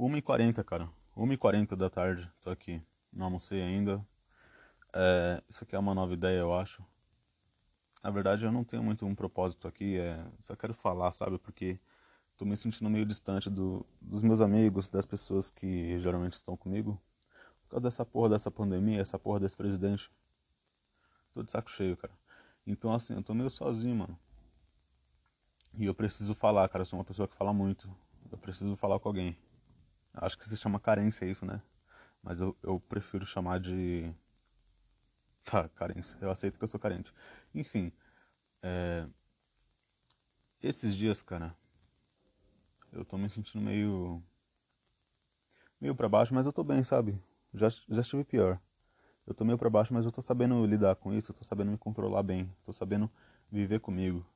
1h40, cara. 1h40 da tarde, tô aqui. Não almocei ainda. É, isso aqui é uma nova ideia, eu acho. Na verdade, eu não tenho muito um propósito aqui, é, só quero falar, sabe? Porque tô me sentindo meio distante do, dos meus amigos, das pessoas que geralmente estão comigo. Por causa dessa porra dessa pandemia, essa porra desse presidente. Tô de saco cheio, cara. Então, assim, eu tô meio sozinho, mano. E eu preciso falar, cara. Eu sou uma pessoa que fala muito. Eu preciso falar com alguém. Acho que se chama carência isso, né? Mas eu, eu prefiro chamar de. Tá, carência. Eu aceito que eu sou carente. Enfim. É... Esses dias, cara. Eu tô me sentindo meio. meio pra baixo, mas eu tô bem, sabe? Já, já estive pior. Eu tô meio pra baixo, mas eu tô sabendo lidar com isso. Eu tô sabendo me controlar bem. Tô sabendo viver comigo.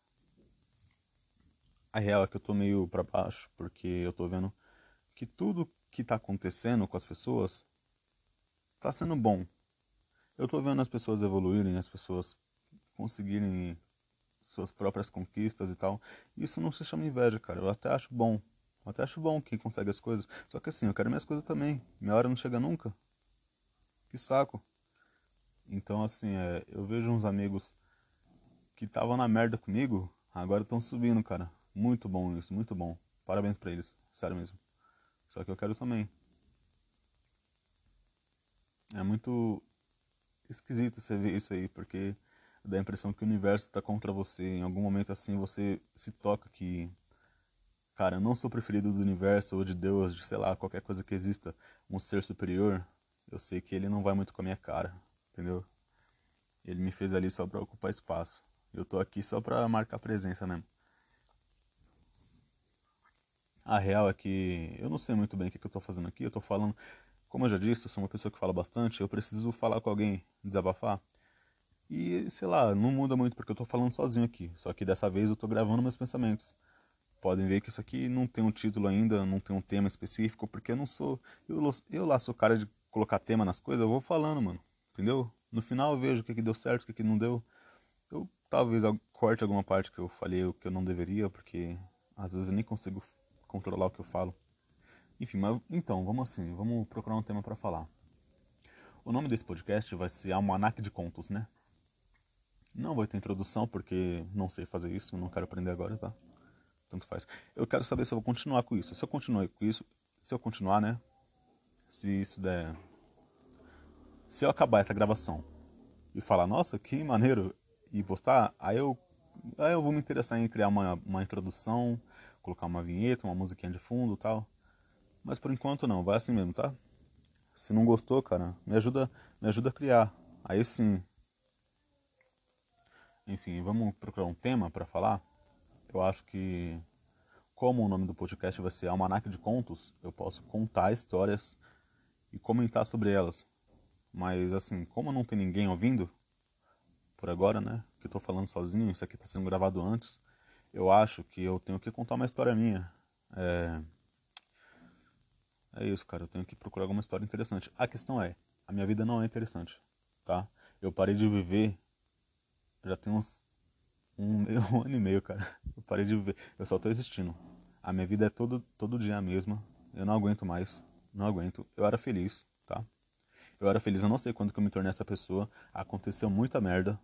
A real é que eu tô meio pra baixo, porque eu tô vendo que tudo que tá acontecendo com as pessoas tá sendo bom. Eu tô vendo as pessoas evoluírem, as pessoas conseguirem suas próprias conquistas e tal. Isso não se chama inveja, cara. Eu até acho bom. Eu até acho bom quem consegue as coisas. Só que assim, eu quero minhas coisas também. Minha hora não chega nunca. Que saco. Então, assim, é, eu vejo uns amigos que estavam na merda comigo, agora estão subindo, cara. Muito bom isso, muito bom. Parabéns pra eles, sério mesmo. Só que eu quero também. É muito esquisito você ver isso aí, porque dá a impressão que o universo está contra você. Em algum momento assim você se toca que, cara, eu não sou preferido do universo ou de Deus, de sei lá, qualquer coisa que exista, um ser superior. Eu sei que ele não vai muito com a minha cara, entendeu? Ele me fez ali só para ocupar espaço. Eu tô aqui só para marcar presença mesmo. A real é que eu não sei muito bem o que, eu tô fazendo aqui. Eu tô falando, como eu já disse, eu sou uma pessoa que fala bastante. Eu preciso falar com alguém, desabafar. E sei lá, não muda muito porque eu tô falando sozinho aqui. Só que dessa vez eu tô gravando meus pensamentos. Podem ver que isso aqui não tem um título ainda, não tem um tema específico, porque eu não sou. Eu, eu lá sou cara de colocar tema nas coisas, eu vou falando, mano. Entendeu? No final eu vejo o que, que deu certo, o que, que não deu. Eu talvez corte alguma parte que eu falei o que eu não deveria, porque às vezes eu nem consigo controlar o que eu falo. Enfim, mas então, vamos assim, vamos procurar um tema para falar. O nome desse podcast vai ser Almanac de Contos, né? Não vai ter introdução porque não sei fazer isso, não quero aprender agora, tá? Tanto faz. Eu quero saber se eu vou continuar com isso. Se eu continuar com isso, se eu continuar, né? Se isso der. Se eu acabar essa gravação e falar, nossa, que maneiro, e postar, aí eu, aí eu vou me interessar em criar uma, uma introdução, colocar uma vinheta, uma musiquinha de fundo tal. Mas por enquanto não, vai assim mesmo, tá? Se não gostou, cara, me ajuda, me ajuda a criar. Aí sim. Enfim, vamos procurar um tema para falar. Eu acho que como o nome do podcast vai ser Almanac de Contos, eu posso contar histórias e comentar sobre elas. Mas assim, como não tem ninguém ouvindo por agora, né, que eu tô falando sozinho, isso aqui tá sendo gravado antes, eu acho que eu tenho que contar uma história minha. É, é isso, cara. Eu tenho que procurar alguma história interessante. A questão é, a minha vida não é interessante, tá? Eu parei de viver já tem uns um, um ano e meio, cara. Eu parei de viver. Eu só tô existindo. A minha vida é todo, todo dia a mesma. Eu não aguento mais. Não aguento. Eu era feliz, tá? Eu era feliz. Eu não sei quando que eu me tornei essa pessoa. Aconteceu muita merda.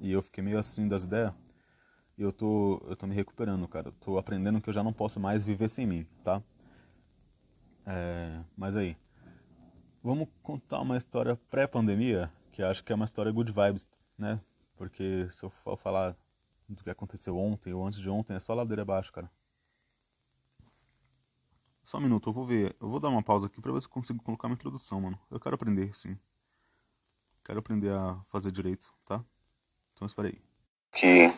E eu fiquei meio assim das ideias. E eu tô, eu tô me recuperando, cara. Eu tô aprendendo que eu já não posso mais viver sem mim, tá? É, mas aí, vamos contar uma história pré-pandemia, que acho que é uma história good vibes, né? Porque se eu for falar do que aconteceu ontem ou antes de ontem, é só ladeira abaixo, cara. Só um minuto, eu vou ver. Eu vou dar uma pausa aqui pra ver se eu consigo colocar uma introdução, mano. Eu quero aprender, sim. Quero aprender a fazer direito, tá? Então espera aí. Que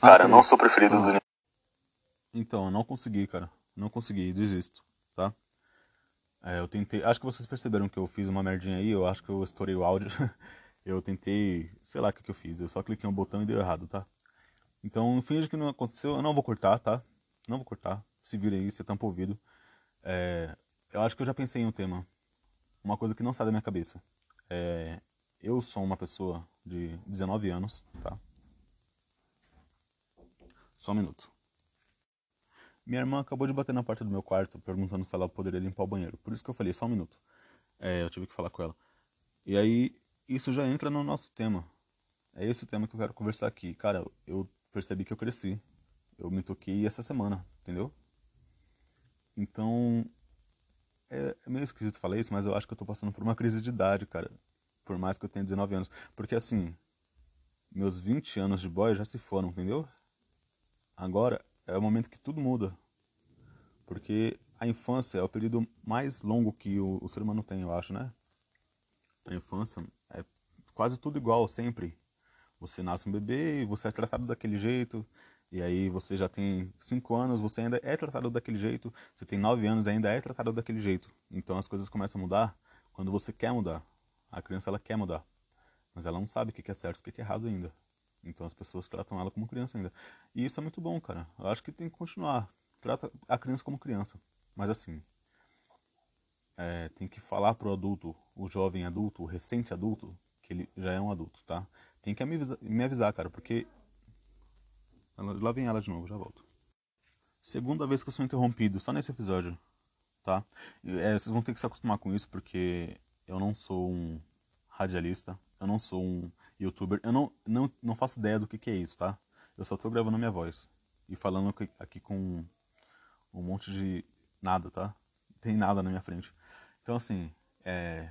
Cara, não sou preferido do Então, eu não consegui, cara. Não consegui, desisto, tá? É, eu tentei. Acho que vocês perceberam que eu fiz uma merdinha aí, eu acho que eu estourei o áudio. eu tentei. Sei lá o que, que eu fiz. Eu só cliquei no botão e deu errado, tá? Então, finge que não aconteceu. Eu não vou cortar, tá? Não vou cortar. Se vira aí, você tampa o ouvido. É, eu acho que eu já pensei em um tema. Uma coisa que não sai da minha cabeça. É, eu sou uma pessoa de 19 anos, tá? Só um minuto. Minha irmã acabou de bater na porta do meu quarto perguntando se ela poderia limpar o banheiro. Por isso que eu falei, só um minuto. É, eu tive que falar com ela. E aí, isso já entra no nosso tema. É esse o tema que eu quero conversar aqui. Cara, eu percebi que eu cresci. Eu me toquei essa semana, entendeu? Então, é, é meio esquisito falar isso, mas eu acho que eu tô passando por uma crise de idade, cara. Por mais que eu tenha 19 anos. Porque assim, meus 20 anos de boy já se foram, entendeu? Agora é o momento que tudo muda. Porque a infância é o período mais longo que o, o ser humano tem, eu acho, né? A infância é quase tudo igual, sempre. Você nasce um bebê e você é tratado daquele jeito. E aí você já tem 5 anos, você ainda é tratado daquele jeito. Você tem 9 anos ainda é tratado daquele jeito. Então as coisas começam a mudar quando você quer mudar. A criança ela quer mudar. Mas ela não sabe o que é certo e o que é errado ainda. Então as pessoas tratam ela como criança ainda. E isso é muito bom, cara. Eu acho que tem que continuar. Trata a criança como criança. Mas assim, é, tem que falar pro adulto, o jovem adulto, o recente adulto, que ele já é um adulto, tá? Tem que me avisar, me avisar cara, porque. Lá vem ela de novo, já volto. Segunda vez que eu sou interrompido, só nesse episódio, tá? É, vocês vão ter que se acostumar com isso, porque eu não sou um radialista, eu não sou um youtuber, eu não, não, não faço ideia do que, que é isso, tá? Eu só tô gravando minha voz e falando aqui com um monte de nada, tá? Tem nada na minha frente. Então, assim, é...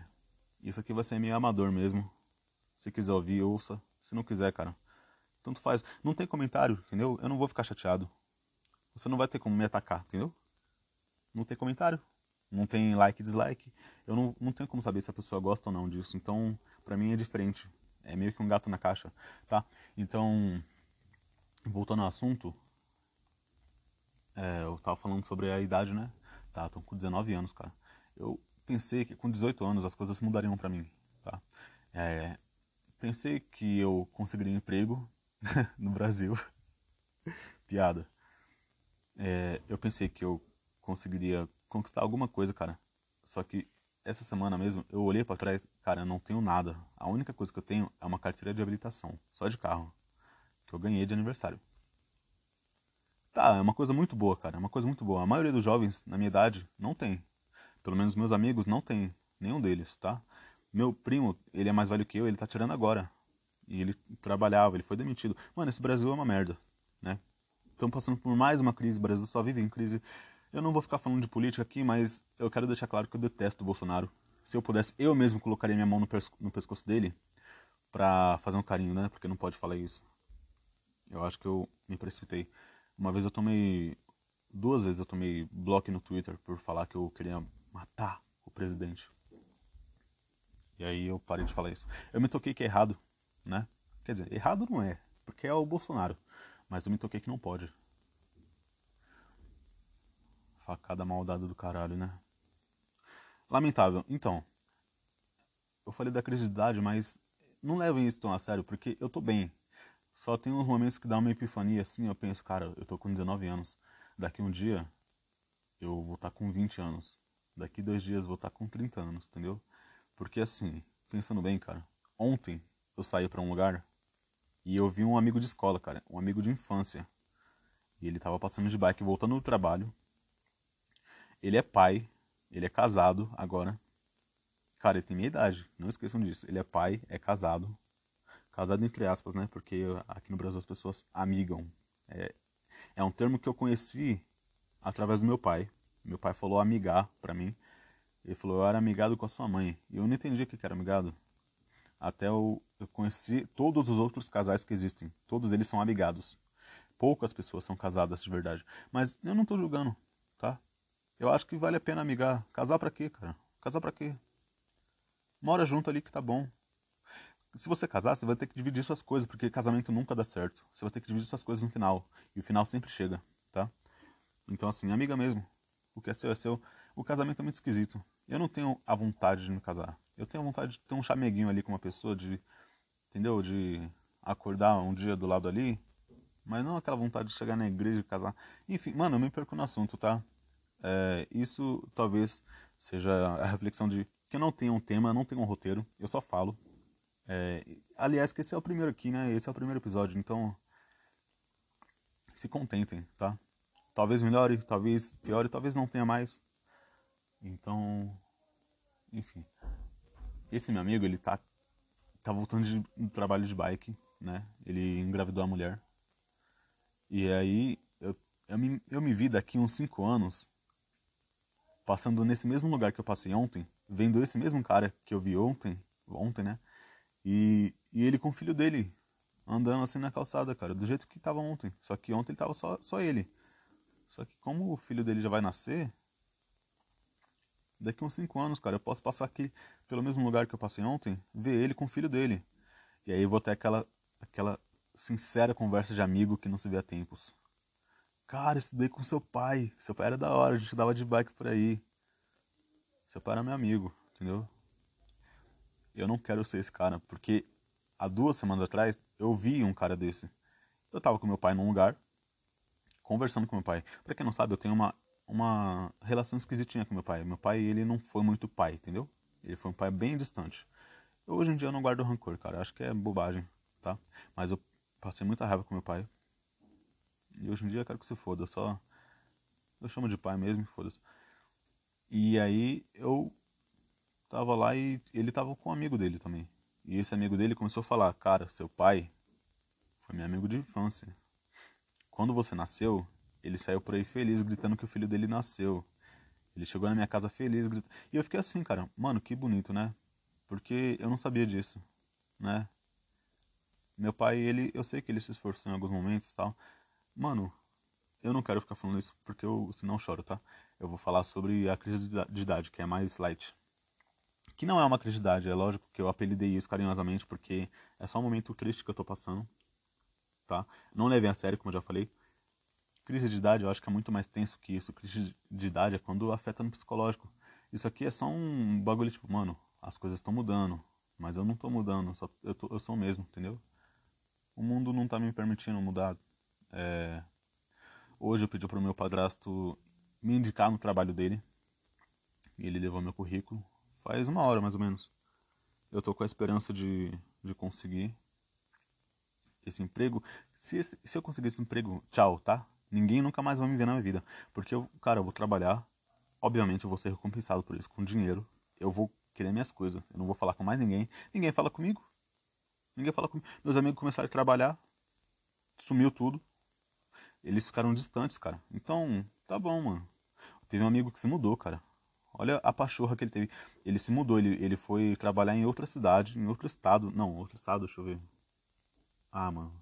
isso aqui vai ser meio amador mesmo. Se quiser ouvir, ouça. Se não quiser, cara, tanto faz. Não tem comentário, entendeu? Eu não vou ficar chateado. Você não vai ter como me atacar, entendeu? Não tem comentário. Não tem like e dislike. Eu não, não tenho como saber se a pessoa gosta ou não disso. Então, pra mim é diferente. É meio que um gato na caixa, tá? Então, voltando ao assunto, é, eu tava falando sobre a idade, né? Tá, tô com 19 anos, cara. Eu pensei que com 18 anos as coisas mudariam para mim, tá? É, pensei que eu conseguiria emprego no Brasil. Piada. É, eu pensei que eu conseguiria conquistar alguma coisa, cara. Só que essa semana mesmo eu olhei para trás, cara, eu não tenho nada. A única coisa que eu tenho é uma carteira de habilitação, só de carro, que eu ganhei de aniversário. Tá, é uma coisa muito boa, cara, é uma coisa muito boa. A maioria dos jovens na minha idade não tem. Pelo menos meus amigos não tem, nenhum deles, tá? Meu primo, ele é mais velho que eu, ele tá tirando agora. E ele trabalhava, ele foi demitido. Mano, esse Brasil é uma merda, né? Estamos passando por mais uma crise, o Brasil só vive em crise. Eu não vou ficar falando de política aqui, mas eu quero deixar claro que eu detesto o Bolsonaro. Se eu pudesse, eu mesmo colocaria minha mão no, no pescoço dele pra fazer um carinho, né? Porque não pode falar isso. Eu acho que eu me precipitei. Uma vez eu tomei. Duas vezes eu tomei bloco no Twitter por falar que eu queria matar o presidente. E aí eu parei de falar isso. Eu me toquei que é errado, né? Quer dizer, errado não é, porque é o Bolsonaro. Mas eu me toquei que não pode. Facada maldada do caralho, né? Lamentável. Então, eu falei da crise de idade, mas não levem isso tão a sério, porque eu tô bem. Só tem uns momentos que dá uma epifania assim, eu penso, cara, eu tô com 19 anos. Daqui um dia eu vou estar tá com 20 anos. Daqui dois dias eu vou estar tá com 30 anos, entendeu? Porque assim, pensando bem, cara, ontem eu saí para um lugar e eu vi um amigo de escola, cara, um amigo de infância. E ele tava passando de bike voltando do trabalho ele é pai, ele é casado agora. Cara, ele tem minha idade, não esqueçam disso. Ele é pai, é casado. Casado entre aspas, né? Porque aqui no Brasil as pessoas amigam. É, é um termo que eu conheci através do meu pai. Meu pai falou amigar pra mim. Ele falou, eu era amigado com a sua mãe. E eu não entendi o que era amigado. Até eu, eu conheci todos os outros casais que existem. Todos eles são amigados. Poucas pessoas são casadas de verdade. Mas eu não tô julgando? Eu acho que vale a pena amigar. Casar pra quê, cara? Casar pra quê? Mora junto ali que tá bom. Se você casar, você vai ter que dividir suas coisas, porque casamento nunca dá certo. Você vai ter que dividir suas coisas no final. E o final sempre chega, tá? Então, assim, amiga mesmo. O que é seu é seu. O casamento é muito esquisito. Eu não tenho a vontade de me casar. Eu tenho a vontade de ter um chameguinho ali com uma pessoa, de. Entendeu? De acordar um dia do lado ali. Mas não aquela vontade de chegar na igreja e casar. Enfim, mano, eu me perco no assunto, tá? É, isso talvez seja a reflexão de que eu não tenho um tema, não tenho um roteiro, eu só falo. É, aliás, que esse é o primeiro aqui, né? Esse é o primeiro episódio, então se contentem, tá? talvez melhore, talvez piore, talvez não tenha mais. Então, enfim. Esse meu amigo, ele tá, tá voltando de, do trabalho de bike, né? Ele engravidou a mulher. E aí, eu, eu, me, eu me vi daqui uns 5 anos passando nesse mesmo lugar que eu passei ontem, vendo esse mesmo cara que eu vi ontem, ontem, né? E, e ele com o filho dele, andando assim na calçada, cara, do jeito que tava ontem. Só que ontem tava só, só ele. Só que como o filho dele já vai nascer, daqui uns 5 anos, cara, eu posso passar aqui pelo mesmo lugar que eu passei ontem, ver ele com o filho dele. E aí eu vou ter aquela, aquela sincera conversa de amigo que não se vê há tempos. Cara, estudei com seu pai. Seu pai era da hora, a gente dava de bike por aí. Seu pai era meu amigo, entendeu? Eu não quero ser esse cara, porque há duas semanas atrás eu vi um cara desse. Eu tava com meu pai num lugar, conversando com meu pai. Pra quem não sabe, eu tenho uma, uma relação esquisitinha com meu pai. Meu pai, ele não foi muito pai, entendeu? Ele foi um pai bem distante. Hoje em dia eu não guardo rancor, cara. Acho que é bobagem, tá? Mas eu passei muita raiva com meu pai. Hoje em dia eu quero que se foda. Só. Eu chamo de pai mesmo, foda-se. E aí eu tava lá e ele tava com um amigo dele também. E esse amigo dele começou a falar: Cara, seu pai foi meu amigo de infância. Quando você nasceu, ele saiu por aí feliz gritando que o filho dele nasceu. Ele chegou na minha casa feliz gritando. E eu fiquei assim, cara, mano, que bonito, né? Porque eu não sabia disso, né? Meu pai, ele, eu sei que ele se esforçou em alguns momentos, tal. Mano, eu não quero ficar falando isso porque eu senão eu choro, tá? Eu vou falar sobre a crise de idade, que é mais light. Que não é uma crise de idade, é lógico que eu apelidei isso carinhosamente porque é só um momento triste que eu tô passando, tá? Não levem a sério, como eu já falei. Crise de idade eu acho que é muito mais tenso que isso. Crise de idade é quando afeta no psicológico. Isso aqui é só um bagulho tipo, mano, as coisas estão mudando, mas eu não tô mudando, só, eu, tô, eu sou o mesmo, entendeu? O mundo não tá me permitindo mudar. É... Hoje eu pedi pro meu padrasto me indicar no trabalho dele. E ele levou meu currículo. Faz uma hora mais ou menos. Eu tô com a esperança de, de conseguir esse emprego. Se, esse, se eu conseguir esse emprego, tchau, tá? Ninguém nunca mais vai me ver na minha vida. Porque, eu, cara, eu vou trabalhar. Obviamente eu vou ser recompensado por isso, com dinheiro. Eu vou querer minhas coisas. Eu não vou falar com mais ninguém. Ninguém fala comigo. Ninguém fala comigo. Meus amigos começaram a trabalhar. Sumiu tudo. Eles ficaram distantes, cara. Então, tá bom, mano. Teve um amigo que se mudou, cara. Olha a pachorra que ele teve. Ele se mudou, ele, ele foi trabalhar em outra cidade, em outro estado. Não, outro estado, deixa eu ver. Ah, mano.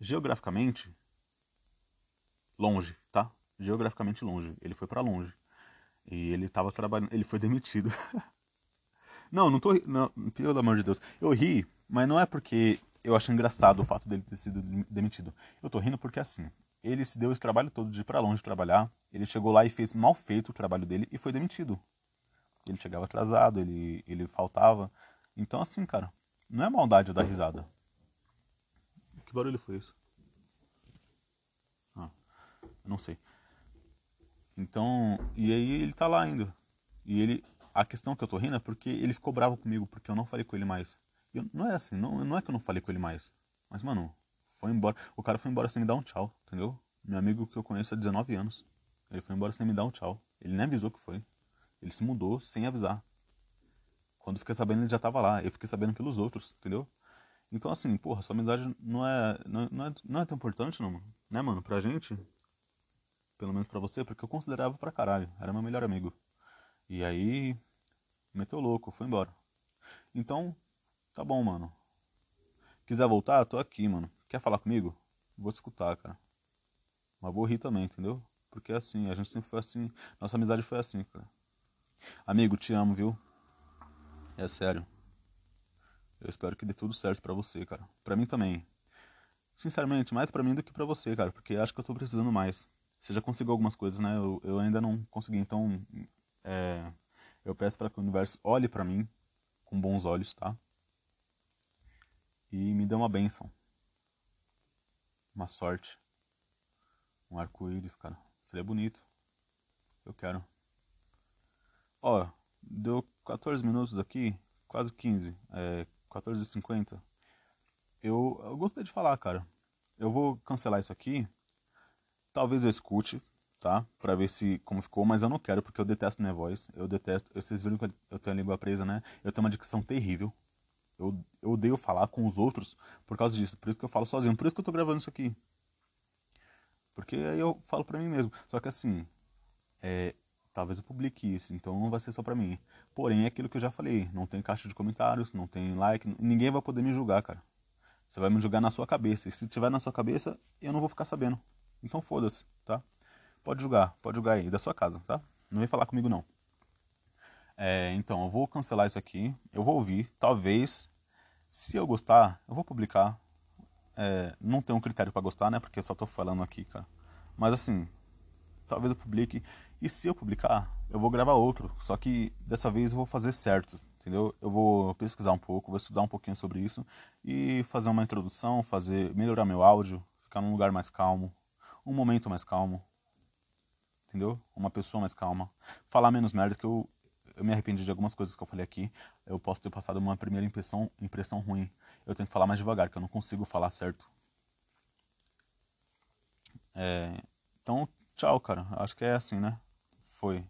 Geograficamente, longe, tá? Geograficamente longe. Ele foi para longe. E ele tava trabalhando. Ele foi demitido. não, não tô. Não, pelo amor de Deus. Eu ri, mas não é porque eu acho engraçado o fato dele ter sido demitido. Eu tô rindo porque assim. Ele se deu esse trabalho todo de ir pra longe trabalhar. Ele chegou lá e fez mal feito o trabalho dele e foi demitido. Ele chegava atrasado, ele, ele faltava. Então, assim, cara, não é maldade dar risada. Que barulho foi isso? Ah, não sei. Então, e aí ele tá lá ainda. E ele, a questão que eu tô rindo é porque ele ficou bravo comigo, porque eu não falei com ele mais. Eu, não é assim, não, não é que eu não falei com ele mais. Mas, mano, foi embora. O cara foi embora sem me dar um tchau, entendeu? Meu amigo que eu conheço há 19 anos. Ele foi embora sem me dar um tchau. Ele nem avisou que foi. Ele se mudou sem avisar. Quando fiquei sabendo, ele já tava lá. Eu fiquei sabendo pelos outros, entendeu? Então, assim, porra, sua amizade não é, não, não é, não é tão importante, não, mano. Né, mano? Pra gente, pelo menos pra você, porque eu considerava pra caralho. Era meu melhor amigo. E aí, meteu louco, foi embora. Então, tá bom, mano. Quiser voltar, tô aqui, mano. Quer falar comigo? Vou te escutar, cara. Mas vou rir também, entendeu? Porque é assim, a gente sempre foi assim. Nossa amizade foi assim, cara. Amigo, te amo, viu? É sério. Eu espero que dê tudo certo para você, cara. Para mim também. Sinceramente, mais para mim do que para você, cara, porque acho que eu tô precisando mais. Você já conseguiu algumas coisas, né? Eu, eu ainda não consegui, então é, eu peço para que o universo olhe para mim com bons olhos, tá? E me dê uma benção. Uma sorte. Um arco-íris, cara. Seria bonito. Eu quero. Ó, deu 14 minutos aqui, quase 15, é 14h50. Eu, eu gostei de falar, cara. Eu vou cancelar isso aqui. Talvez eu escute, tá? Pra ver se como ficou, mas eu não quero porque eu detesto minha voz. Eu detesto. Vocês viram que eu tenho a língua presa, né? Eu tenho uma dicção terrível. Eu, eu odeio falar com os outros por causa disso. Por isso que eu falo sozinho. Por isso que eu tô gravando isso aqui. Porque aí eu falo pra mim mesmo. Só que assim, é, talvez eu publique isso, então não vai ser só pra mim. Porém, é aquilo que eu já falei. Não tem caixa de comentários, não tem like. Ninguém vai poder me julgar, cara. Você vai me julgar na sua cabeça. E se tiver na sua cabeça, eu não vou ficar sabendo. Então foda-se, tá? Pode julgar, pode julgar aí, da sua casa, tá? Não vem falar comigo não. É, então, eu vou cancelar isso aqui, eu vou ouvir, talvez, se eu gostar, eu vou publicar. É, não tenho um critério para gostar, né? Porque eu só tô falando aqui, cara. Mas assim, talvez eu publique. E se eu publicar, eu vou gravar outro. Só que dessa vez eu vou fazer certo, entendeu? Eu vou pesquisar um pouco, vou estudar um pouquinho sobre isso e fazer uma introdução, fazer melhorar meu áudio, ficar num lugar mais calmo, um momento mais calmo, entendeu? Uma pessoa mais calma, falar menos merda que eu eu me arrependi de algumas coisas que eu falei aqui. Eu posso ter passado uma primeira impressão, impressão ruim. Eu tenho que falar mais devagar, que eu não consigo falar certo. É, então, tchau, cara. Acho que é assim, né? Foi.